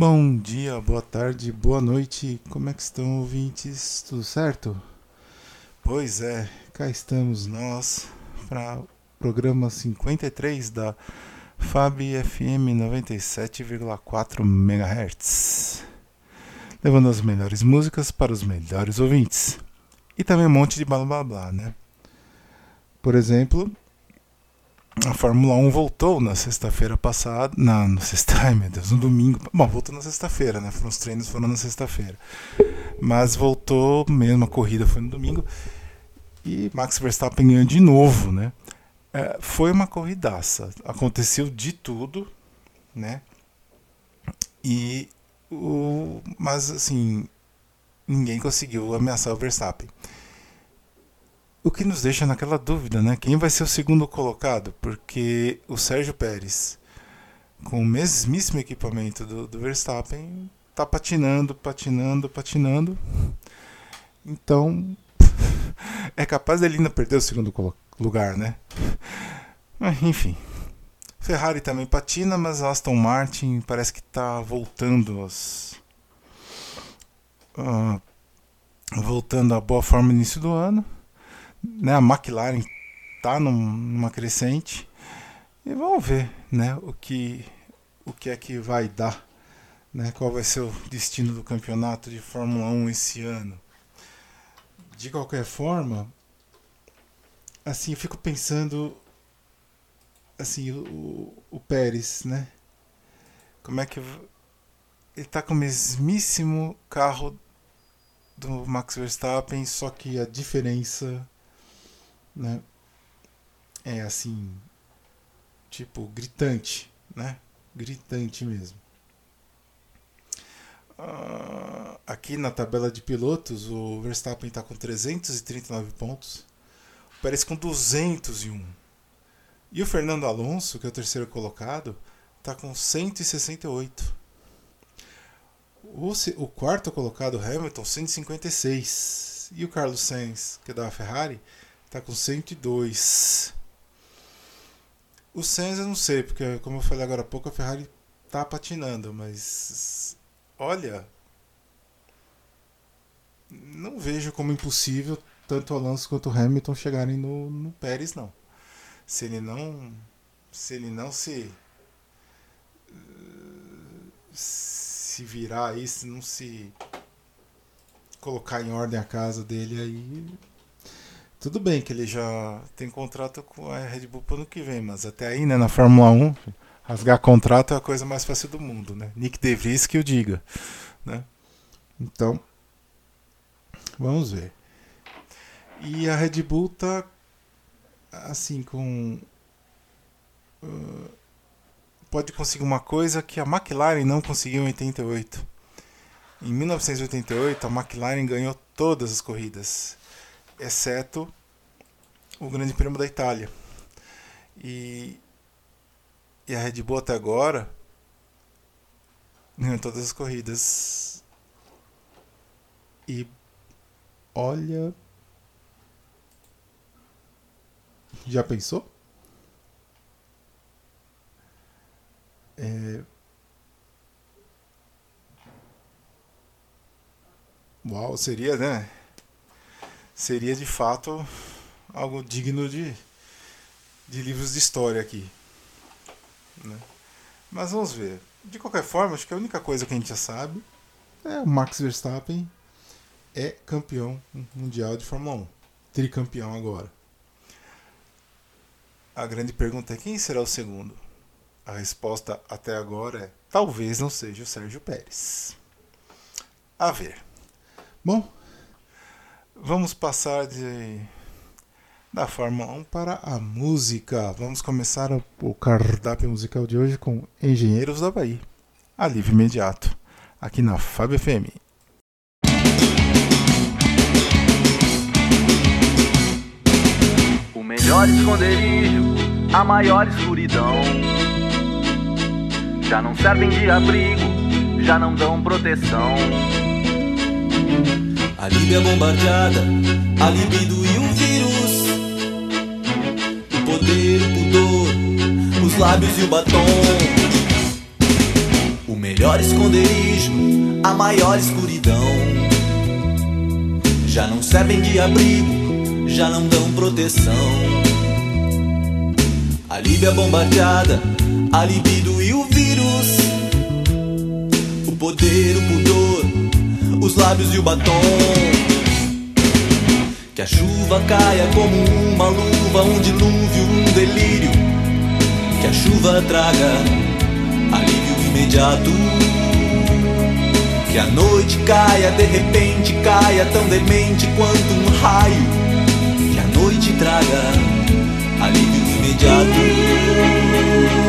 Bom dia, boa tarde, boa noite. Como é que estão ouvintes? Tudo certo? Pois é, cá estamos nós para o programa 53 da FAB FM 97,4 MHz. Levando as melhores músicas para os melhores ouvintes. E também um monte de blá blá blá, né? Por exemplo, a Fórmula 1 voltou na sexta-feira passada. Na, no sexta, ai meu Deus, no domingo. Bom, voltou na sexta-feira, né? Os treinos foram na sexta-feira. Mas voltou mesmo, a corrida foi no domingo. E Max Verstappen ganhou de novo, né? É, foi uma corridaça. Aconteceu de tudo, né? E o, mas assim, ninguém conseguiu ameaçar o Verstappen. O que nos deixa naquela dúvida, né? Quem vai ser o segundo colocado? Porque o Sérgio Pérez, com o mesmíssimo equipamento do, do Verstappen, tá patinando, patinando, patinando. Então, é capaz dele ainda perder o segundo lugar, né? Enfim. Ferrari também patina, mas Aston Martin parece que está voltando aos, uh, voltando à boa forma no início do ano né, a McLaren está numa crescente e vamos ver né, o, que, o que é que vai dar, né, qual vai ser o destino do campeonato de Fórmula 1 esse ano. De qualquer forma, assim, eu fico pensando assim, o, o Pérez, né? Como é que ele está com o mesmíssimo carro do Max Verstappen, só que a diferença né? É assim, tipo, gritante, né? Gritante mesmo. Uh, aqui na tabela de pilotos, o Verstappen está com 339 pontos, Pérez com 201. E o Fernando Alonso, que é o terceiro colocado, está com 168. O, o quarto colocado, Hamilton, 156. E o Carlos Sainz, que é da Ferrari, Tá com 102. O Sainz eu não sei, porque como eu falei agora há pouco, a Ferrari tá patinando, mas olha, não vejo como impossível tanto o Alonso quanto o Hamilton chegarem no, no Pérez não. Se ele não se ele não se se virar aí, se não se colocar em ordem a casa dele aí, tudo bem que ele já tem contrato com a Red Bull para o ano que vem, mas até aí, né, na Fórmula 1, rasgar contrato é a coisa mais fácil do mundo, né? Nick DeVries que o diga, né? Então, vamos ver. E a Red Bull tá assim com uh, pode conseguir uma coisa que a McLaren não conseguiu em 88. Em 1988, a McLaren ganhou todas as corridas exceto o Grande Prêmio da Itália. E, e a Red Bull até agora ganhou todas as corridas. E olha. Já pensou? É... Uau, seria, né? Seria de fato algo digno de, de livros de história aqui. Né? Mas vamos ver. De qualquer forma, acho que a única coisa que a gente já sabe é o Max Verstappen é campeão mundial de Fórmula 1. Tricampeão agora. A grande pergunta é quem será o segundo? A resposta até agora é talvez não seja o Sérgio Pérez. A ver. Bom, Vamos passar de da Fórmula 1 para a música. Vamos começar o cardápio musical de hoje com Engenheiros da Bahia. Alívio imediato, aqui na Fábio FM. O melhor esconderijo, a maior escuridão. Já não servem de abrigo, já não dão proteção. A Líbia bombardeada, a libido e um vírus. O poder, o pudor, os lábios e o batom. O melhor esconderijo, a maior escuridão. Já não servem de abrigo, já não dão proteção. A Líbia bombardeada, a libido e o vírus. O poder, o pudor, os lábios e o batom. Que a chuva caia como uma luva, um dilúvio, um delírio. Que a chuva traga alívio imediato. Que a noite caia, de repente caia, tão demente quanto um raio. Que a noite traga alívio imediato.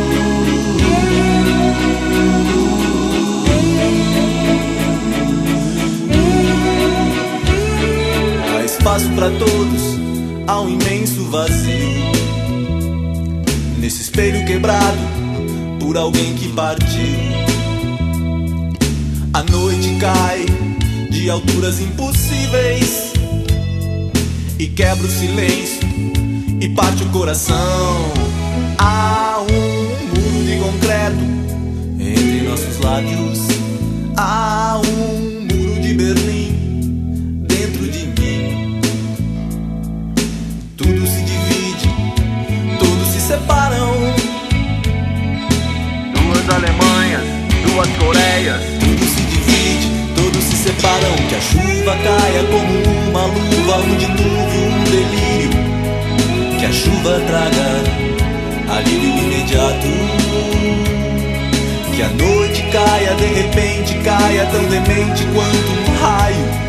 Espaço para todos, há um imenso vazio. Nesse espelho quebrado por alguém que partiu. A noite cai de alturas impossíveis e quebra o silêncio e parte o coração. Há um muro de concreto entre nossos lábios. Há um muro de Berlim Coreias. Tudo se divide, todos se separam. Que a chuva caia como uma luva, um dilúvio, um delírio. Que a chuva traga alívio imediato. Que a noite caia, de repente caia, tão demente quanto um raio.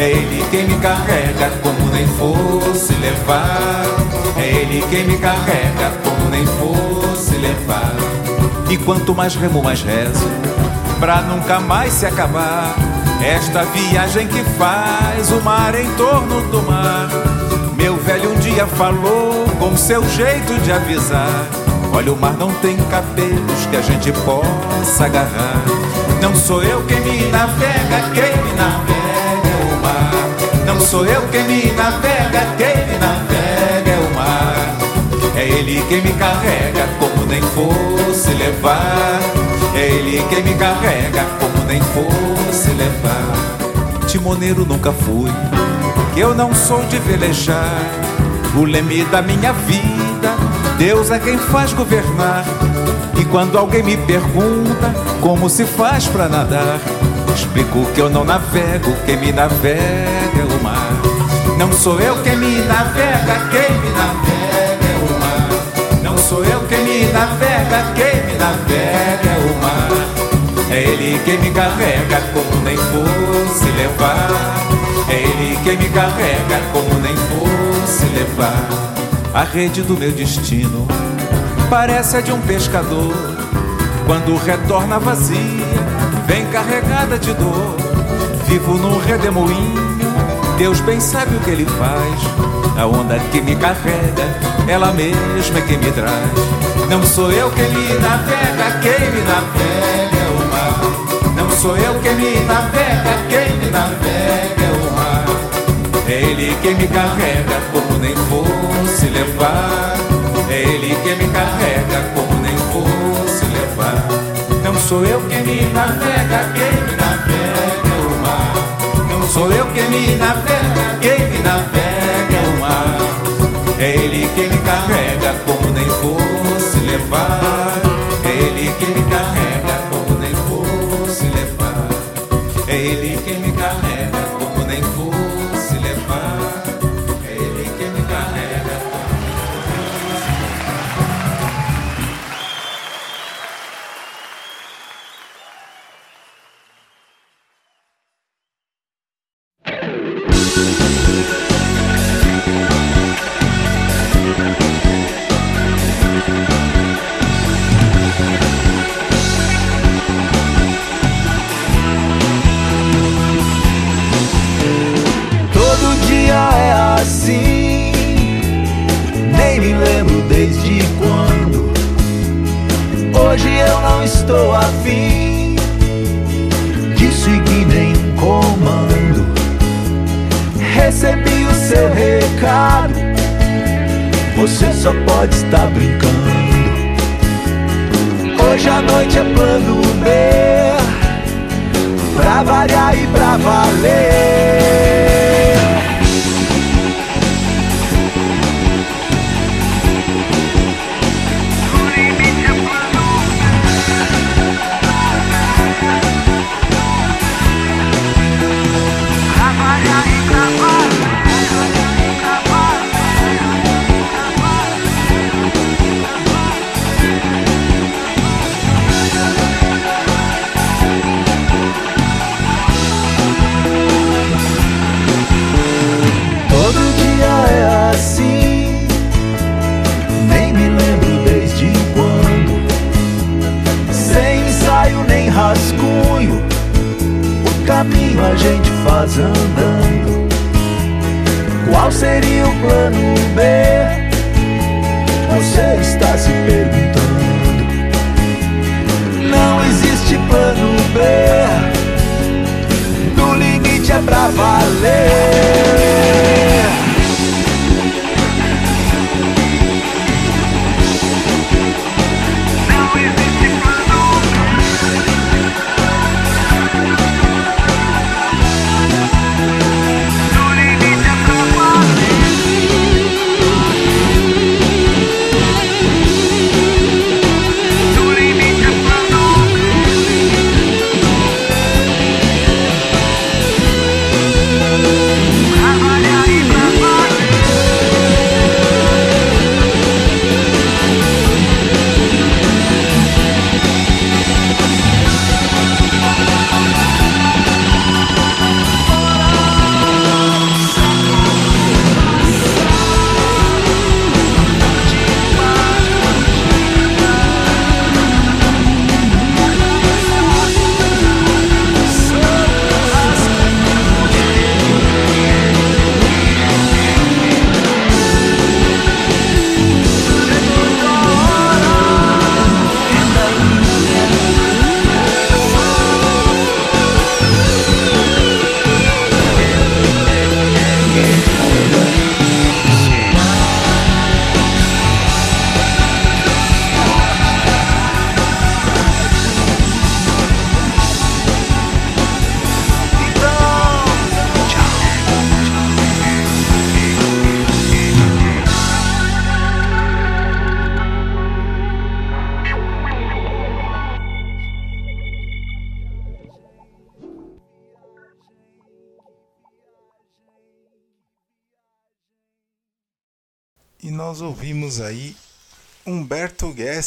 É ele quem me carrega como nem fosse levar. É ele quem me carrega como nem fosse levar. E quanto mais remo, mais rezo, pra nunca mais se acabar. Esta viagem que faz o mar em torno do mar. Meu velho um dia falou com seu jeito de avisar. Olha, o mar não tem cabelos que a gente possa agarrar. Não sou eu quem me navega, quem me navega mar. Não sou eu quem me navega, quem me navega é o mar. É ele quem me carrega como nem fosse levar. É ele quem me carrega como nem fosse levar. Timoneiro nunca fui, que eu não sou de velejar. O leme da minha vida, Deus é quem faz governar. E quando alguém me pergunta como se faz pra nadar, explico que eu não navego, quem me navega é o mar. Não sou eu quem me navega, quem me navega é o mar. Não sou eu quem me navega, quem me navega é o mar. É ele quem me carrega como nem fosse levar. É ele quem me carrega como nem fosse levar. A rede do meu destino parece a de um pescador. Quando retorna vazia, vem carregada de dor. Vivo num redemoinho, Deus bem sabe o que ele faz. A onda que me carrega, ela mesma é quem me traz. Não sou eu quem me navega, quem me navega é o mar. Não sou eu quem me navega, quem me navega é o mar. É ele quem me carrega como nem fosse levar. É ele quem me carrega como nem fosse levar. Não sou eu quem me navega, quem me navega é o mar. Não sou eu quem me navega, quem me navega é o mar. É ele quem me carrega como nem fosse levar.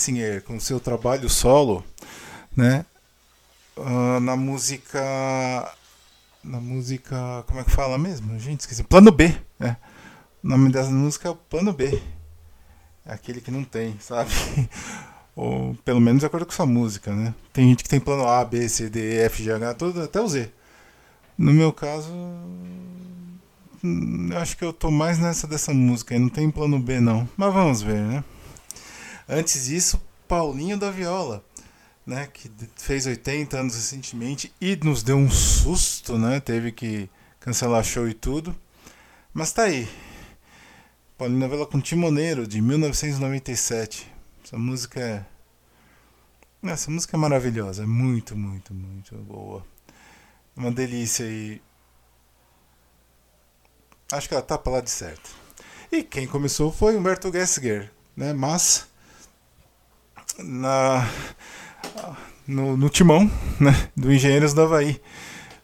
Humberto Gessinger com seu trabalho solo, né? Uh, na música. Na música. Como é que fala mesmo? Gente, esqueci. Plano B. É. O nome dessa música é o Plano B. É aquele que não tem, sabe? Ou pelo menos de acordo com sua música, né? Tem gente que tem plano A, B, C, D, E, F, G, H, tudo, até o Z. No meu caso, hum, acho que eu tô mais nessa dessa música não tem plano B não. Mas vamos ver, né? Antes disso, Paulinho da Viola, né, que fez 80 anos recentemente e nos deu um susto, né? Teve que cancelar show e tudo. Mas tá aí. Paulinho da Viola com Timoneiro de 1997. Essa música é essa música é maravilhosa, é muito, muito, muito boa. Uma delícia e acho que ela tá para lá de certo. E quem começou foi Humberto Gessinger, né? Mas na no, no timão, né, do Engenheiros do Havaí,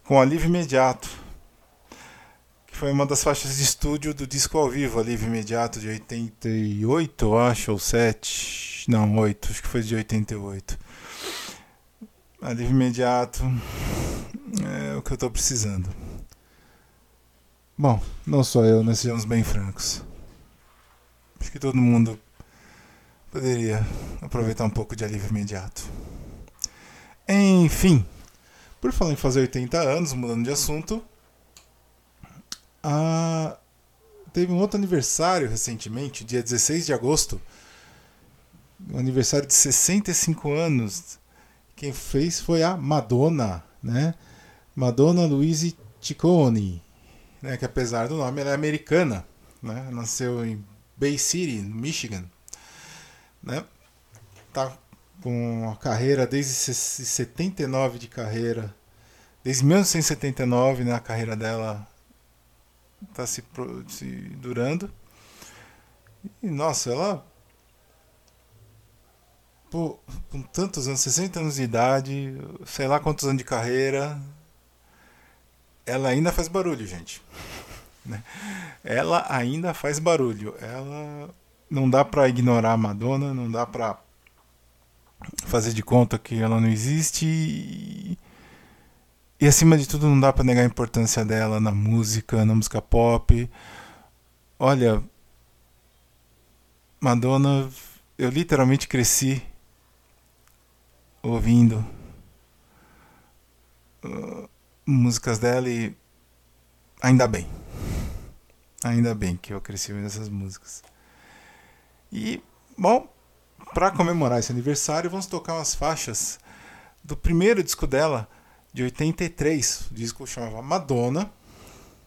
com Alívio Imediato, que foi uma das faixas de estúdio do disco ao vivo, Alívio Imediato de 88, acho, ou 7, não, 8, acho que foi de 88 alívio imediato é o que eu estou precisando. Bom, não só eu, nós sejamos bem francos. Acho que todo mundo poderia aproveitar um pouco de alívio imediato. Enfim, por falar em fazer 80 anos, mudando de assunto, a... teve um outro aniversário recentemente, dia 16 de agosto, um aniversário de 65 anos quem fez foi a Madonna, né? Madonna Louise Ciccone, né? Que apesar do nome, ela é americana, né? Nasceu em Bay City, no Michigan, né? Tá com a carreira desde 79 de carreira, desde 1979, né? A carreira dela tá se, se durando. E nossa, ela com tantos anos, 60 anos de idade, sei lá quantos anos de carreira, ela ainda faz barulho, gente. Né? Ela ainda faz barulho. Ela não dá para ignorar a Madonna, não dá para fazer de conta que ela não existe e, e acima de tudo não dá para negar a importância dela na música, na música pop. Olha, Madonna, eu literalmente cresci ouvindo uh, músicas dela e ainda bem. Ainda bem que eu cresci ouvindo essas músicas. E, bom, para comemorar esse aniversário, vamos tocar umas faixas do primeiro disco dela, de 83. O disco chamava Madonna,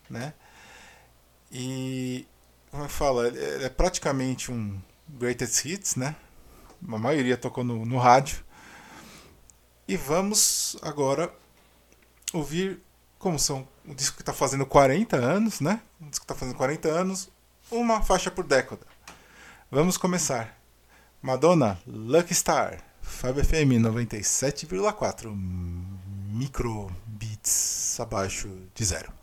né? E, como eu falo, é praticamente um greatest hits, né? A maioria tocou no, no rádio. E vamos agora ouvir como são um disco que está fazendo 40 anos, né? Um disco que está fazendo 40 anos, uma faixa por década. Vamos começar. Madonna, Lucky Star, Fab FM 97,4 microbits abaixo de zero.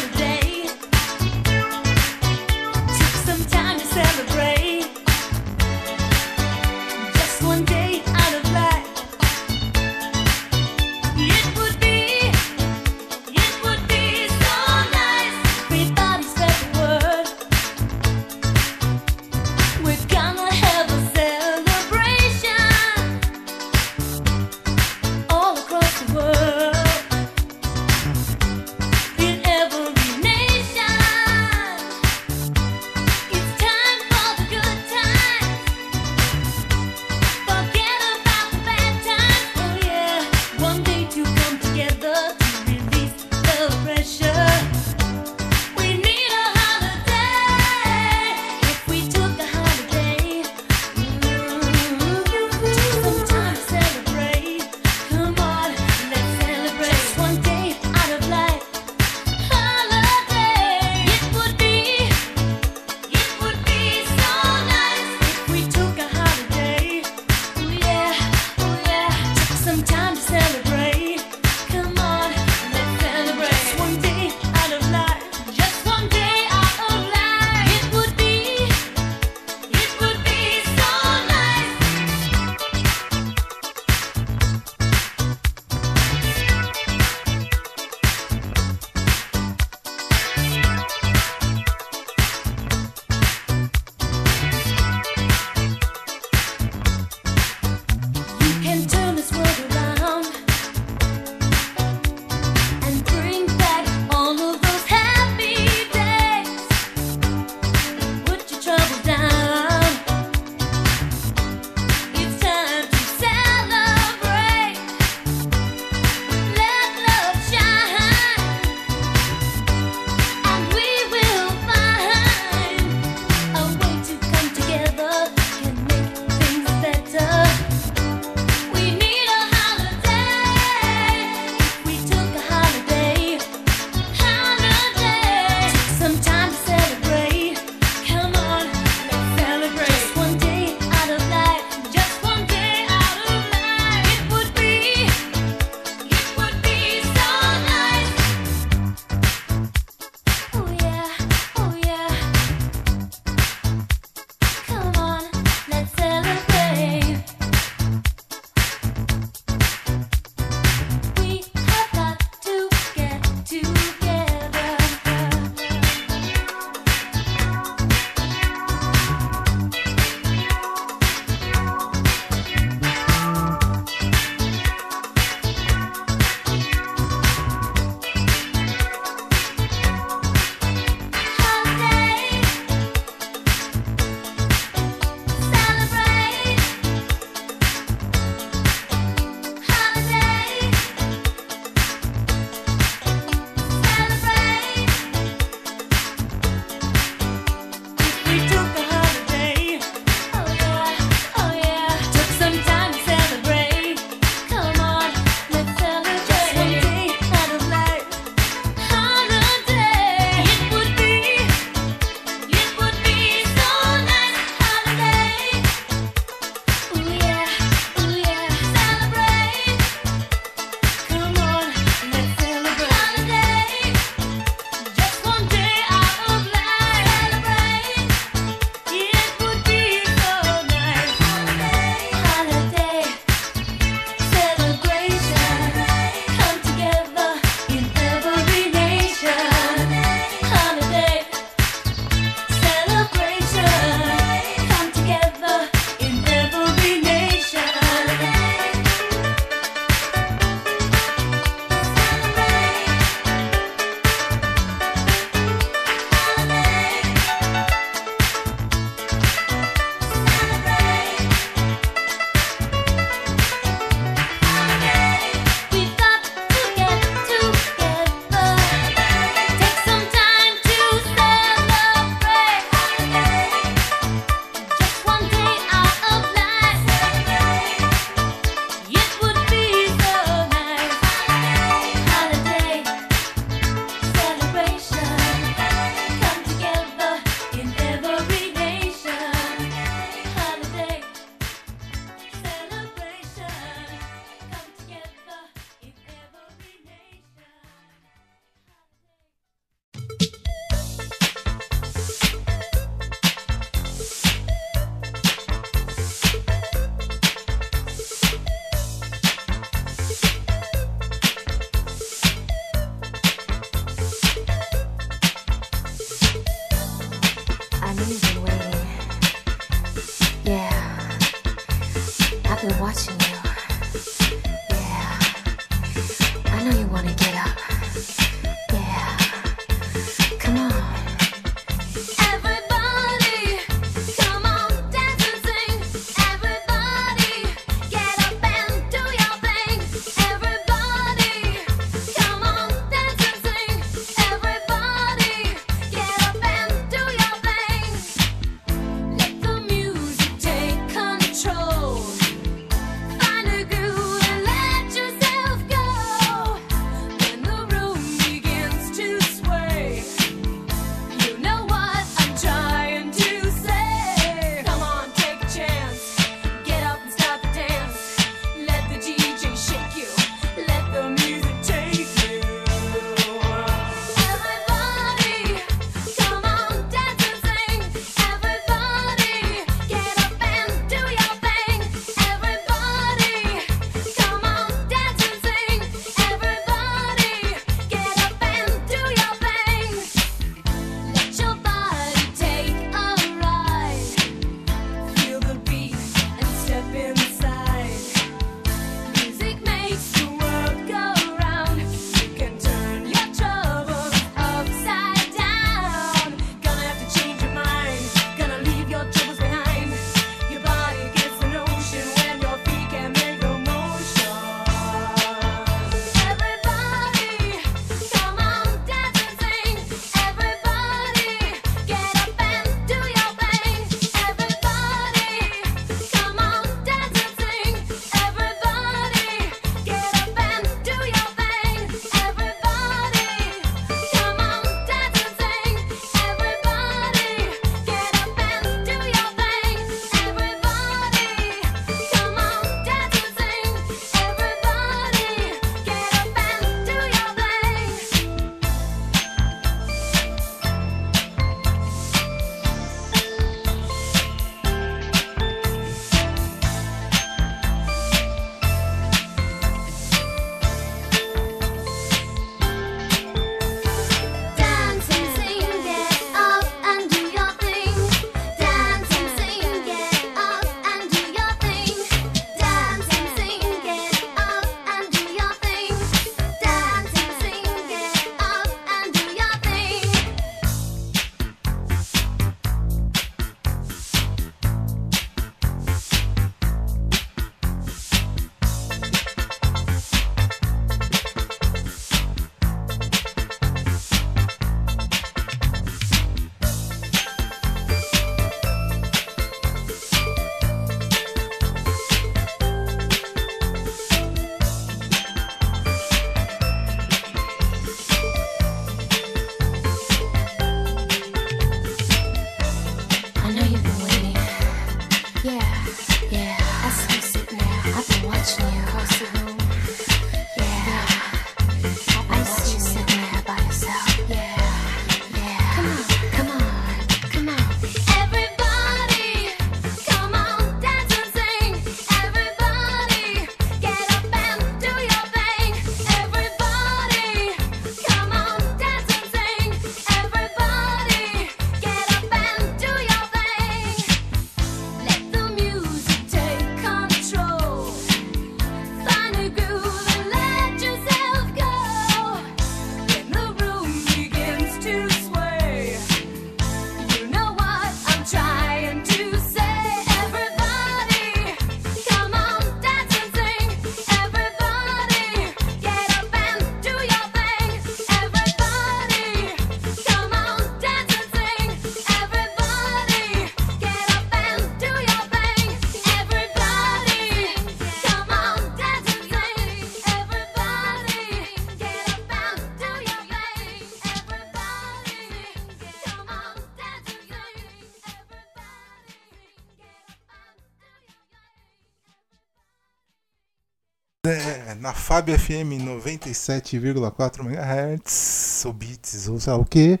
Fab FM 97,4 MHz, ou bits, ou sei lá o que.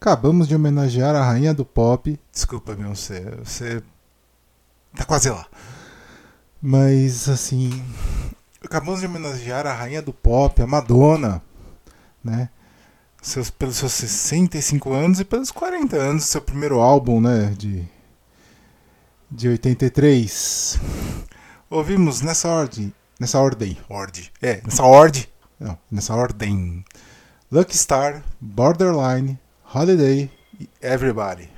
Acabamos de homenagear a rainha do pop. Desculpa, você, você tá quase lá. Mas assim, acabamos de homenagear a rainha do pop, a Madonna, né? Seus, pelos seus 65 anos e pelos 40 anos do seu primeiro álbum, né? De, de 83. Ouvimos nessa ordem, nessa ordem, ordem, é, nessa ordem, não, nessa ordem, Lucky Star, Borderline, Holiday e Everybody.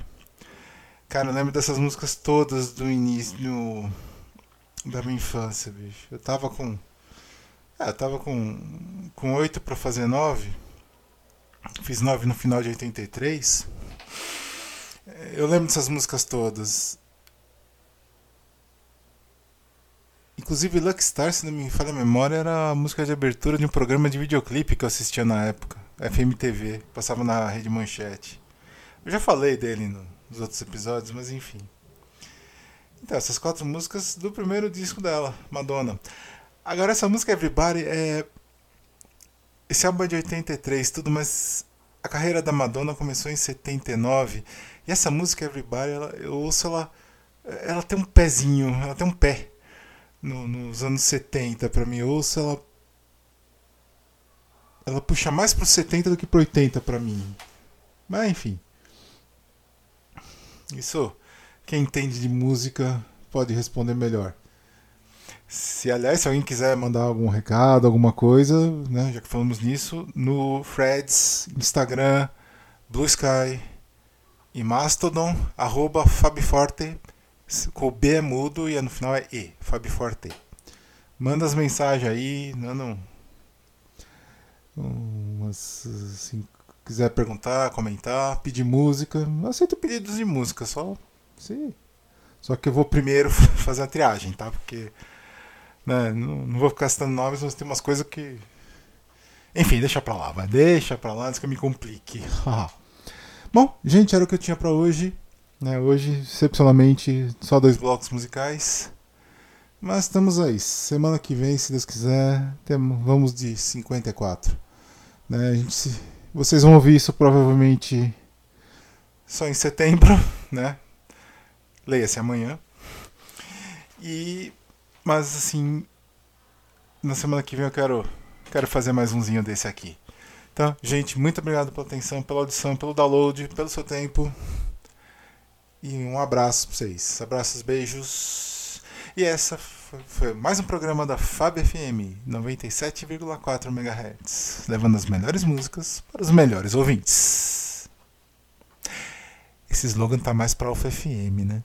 Cara, eu lembro dessas músicas todas do início no, da minha infância, bicho. Eu tava com. É, eu tava com, com 8 pra fazer 9. Fiz 9 no final de 83. Eu lembro dessas músicas todas. Inclusive Lucky Star, se não me falha a memória, era a música de abertura de um programa de videoclipe que eu assistia na época. FMTV, passava na Rede Manchete. Eu já falei dele no, nos outros episódios, mas enfim. Então, essas quatro músicas do primeiro disco dela, Madonna. Agora, essa música Everybody é. Esse álbum é de 83, tudo, mas a carreira da Madonna começou em 79. E essa música Everybody, ela, eu ouço ela. Ela tem um pezinho, ela tem um pé no, nos anos 70 para mim. Eu ouço ela. Ela puxa mais pro 70 do que pro 80 para mim. Mas enfim. Isso, quem entende de música pode responder melhor. Se, aliás, se alguém quiser mandar algum recado, alguma coisa, né, já que falamos nisso, no Freds, Instagram, Blue Sky e Mastodon, arroba Fabiforte, o B é mudo e no final é E, Fabiforte. Manda as mensagens aí, um, umas, assim, quiser perguntar, comentar, pedir música, eu aceito pedidos de música, só sim. Só que eu vou primeiro fazer a triagem, tá? Porque né, não, não, vou ficar citando nomes, mas tem umas coisas que. Enfim, deixa pra lá, vai. Deixa pra lá antes que eu me complique. Bom, gente, era o que eu tinha pra hoje. Né, hoje, excepcionalmente, só dois blocos musicais. Mas estamos aí. Semana que vem, se Deus quiser, temos, vamos de 54. Né, a gente se vocês vão ouvir isso provavelmente só em setembro, né? Leia-se amanhã. E mas assim, na semana que vem eu quero quero fazer mais umzinho desse aqui. Então, gente, muito obrigado pela atenção, pela audição, pelo download, pelo seu tempo. E um abraço para vocês. Abraços, beijos. E essa foi mais um programa da Fab FM 97,4 MHz, levando as melhores músicas para os melhores ouvintes. Esse slogan tá mais para Alfa FM, né?